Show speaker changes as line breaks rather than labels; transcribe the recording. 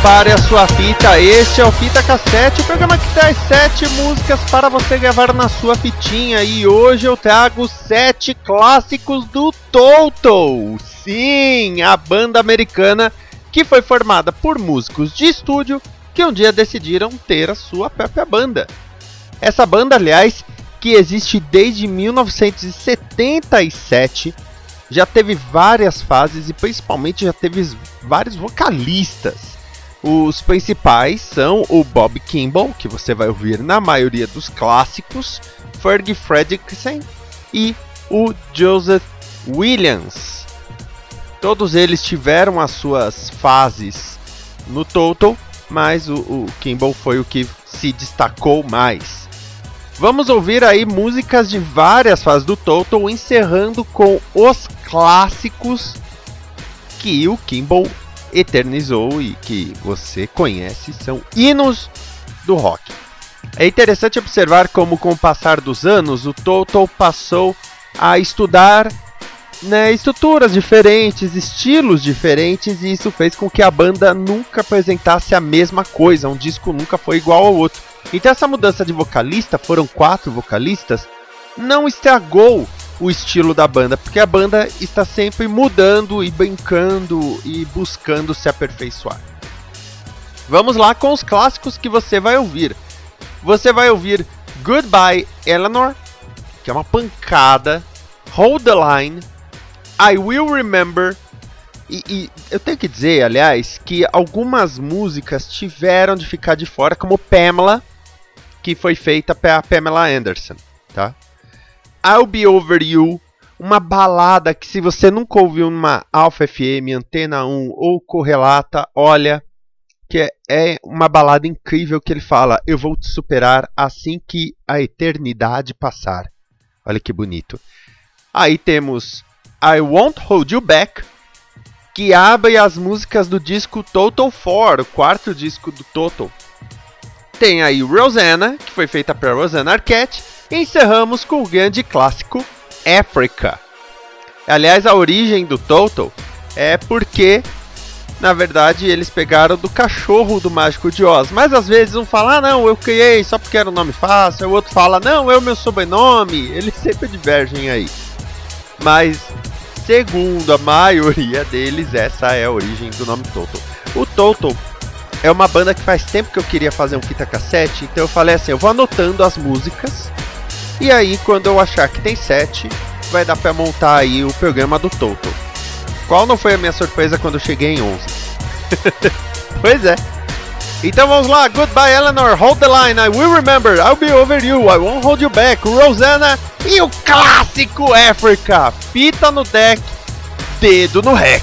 Prepare a sua fita, este é o Fita Cassete, o programa que traz sete músicas para você gravar na sua fitinha. E hoje eu trago sete clássicos do Toto. Sim, a banda americana que foi formada por músicos de estúdio que um dia decidiram ter a sua própria banda. Essa banda, aliás, que existe desde 1977, já teve várias fases e principalmente já teve vários vocalistas. Os principais são o Bob Kimball, que você vai ouvir na maioria dos clássicos, Fergie Fredrickson e o Joseph Williams. Todos eles tiveram as suas fases no total, mas o, o Kimball foi o que se destacou mais. Vamos ouvir aí músicas de várias fases do Total, encerrando com os clássicos que o Kimball eternizou e que você conhece são hinos do rock. É interessante observar como, com o passar dos anos, o Toto passou a estudar né, estruturas diferentes, estilos diferentes, e isso fez com que a banda nunca apresentasse a mesma coisa, um disco nunca foi igual ao outro. Então, essa mudança de vocalista, foram quatro vocalistas, não estragou o estilo da banda, porque a banda está sempre mudando e brincando e buscando se aperfeiçoar. Vamos lá com os clássicos que você vai ouvir. Você vai ouvir Goodbye Eleanor, que é uma pancada, Hold the Line, I Will Remember. E, e, eu tenho que dizer, aliás, que algumas músicas tiveram de ficar de fora, como Pamela, que foi feita pela Pamela Anderson, tá? I'll Be Over You, uma balada que se você nunca ouviu numa Alpha FM, Antena 1 ou Correlata, olha, que é, é uma balada incrível que ele fala, eu vou te superar assim que a eternidade passar. Olha que bonito. Aí temos I Won't Hold You Back, que abre as músicas do disco Total 4, o quarto disco do Total. Tem aí Rosanna, que foi feita para Rosanna Arquette, encerramos com o grande clássico Africa. Aliás, a origem do Total é porque, na verdade, eles pegaram do cachorro do Mágico de Oz. Mas às vezes um fala, ah, não, eu criei só porque era um nome fácil. O outro fala, não, é o meu sobrenome. Eles sempre divergem aí. Mas, segundo a maioria deles, essa é a origem do nome Total. O Total é uma banda que faz tempo que eu queria fazer um fita cassete, então eu falei assim, eu vou anotando as músicas e aí, quando eu achar que tem 7, vai dar para montar aí o programa do Toto. Qual não foi a minha surpresa quando eu cheguei em 11? pois é. Então vamos lá, Goodbye Eleanor, Hold the Line, I Will Remember, I'll Be Over You, I Won't Hold You Back, Rosanna e o clássico Africa, fita no deck, dedo no rec.